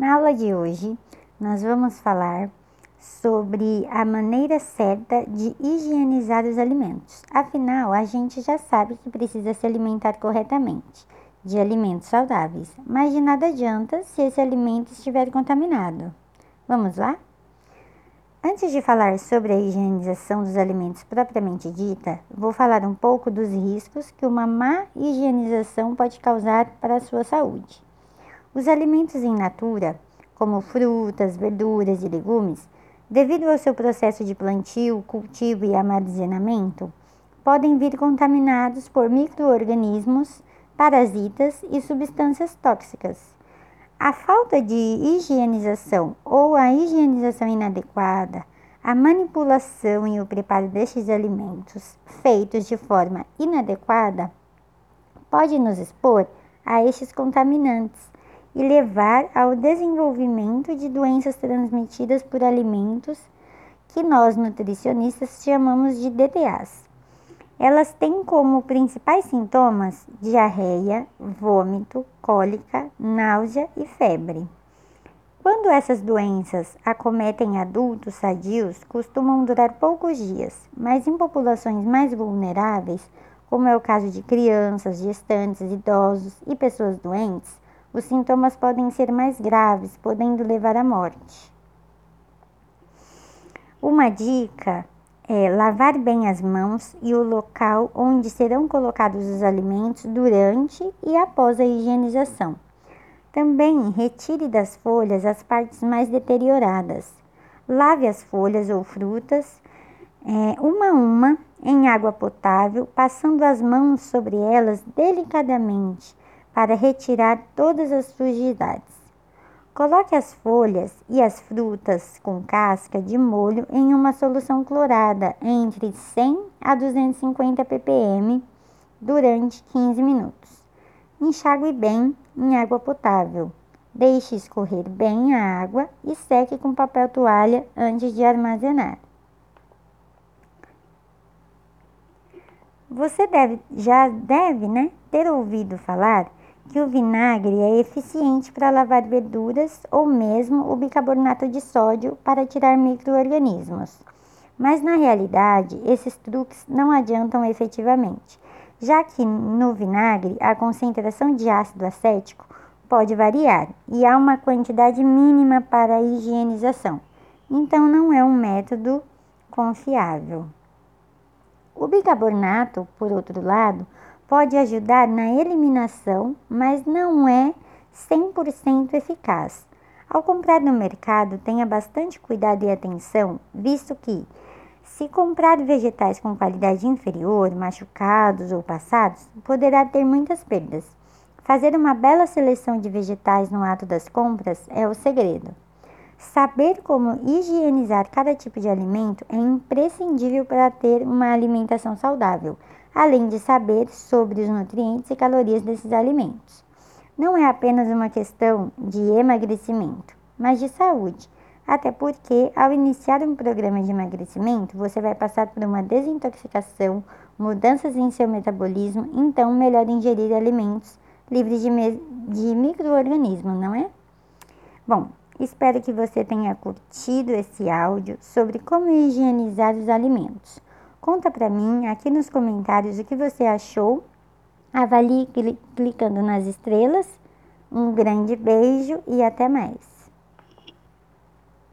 Na aula de hoje, nós vamos falar sobre a maneira certa de higienizar os alimentos. Afinal, a gente já sabe que precisa se alimentar corretamente de alimentos saudáveis, mas de nada adianta se esse alimento estiver contaminado. Vamos lá? Antes de falar sobre a higienização dos alimentos propriamente dita, vou falar um pouco dos riscos que uma má higienização pode causar para a sua saúde. Os alimentos em natura, como frutas, verduras e legumes, devido ao seu processo de plantio, cultivo e armazenamento, podem vir contaminados por microorganismos, parasitas e substâncias tóxicas. A falta de higienização ou a higienização inadequada, a manipulação e o preparo destes alimentos feitos de forma inadequada pode nos expor a estes contaminantes e levar ao desenvolvimento de doenças transmitidas por alimentos que nós nutricionistas chamamos de DDAs. Elas têm como principais sintomas diarreia, vômito, cólica, náusea e febre. Quando essas doenças acometem adultos sadios, costumam durar poucos dias, mas em populações mais vulneráveis, como é o caso de crianças, gestantes, idosos e pessoas doentes, os sintomas podem ser mais graves, podendo levar à morte. Uma dica é lavar bem as mãos e o local onde serão colocados os alimentos durante e após a higienização. Também retire das folhas as partes mais deterioradas. Lave as folhas ou frutas é, uma a uma em água potável, passando as mãos sobre elas delicadamente para retirar todas as sujidades. Coloque as folhas e as frutas com casca de molho em uma solução clorada entre 100 a 250 ppm durante 15 minutos. Enxague bem em água potável. Deixe escorrer bem a água e seque com papel toalha antes de armazenar. Você deve, já deve né, ter ouvido falar que o vinagre é eficiente para lavar verduras ou mesmo o bicarbonato de sódio para tirar microorganismos. Mas na realidade, esses truques não adiantam efetivamente, já que no vinagre a concentração de ácido acético pode variar e há uma quantidade mínima para a higienização, então não é um método confiável. O bicarbonato, por outro lado, pode ajudar na eliminação, mas não é 100% eficaz. Ao comprar no mercado, tenha bastante cuidado e atenção, visto que, se comprar vegetais com qualidade inferior, machucados ou passados, poderá ter muitas perdas. Fazer uma bela seleção de vegetais no ato das compras é o segredo. Saber como higienizar cada tipo de alimento é imprescindível para ter uma alimentação saudável além de saber sobre os nutrientes e calorias desses alimentos. Não é apenas uma questão de emagrecimento, mas de saúde, até porque ao iniciar um programa de emagrecimento, você vai passar por uma desintoxicação, mudanças em seu metabolismo, então melhor ingerir alimentos livres de, de micro-organismos, não é? Bom, espero que você tenha curtido esse áudio sobre como higienizar os alimentos. Conta para mim aqui nos comentários o que você achou. Avalie clicando nas estrelas. Um grande beijo e até mais.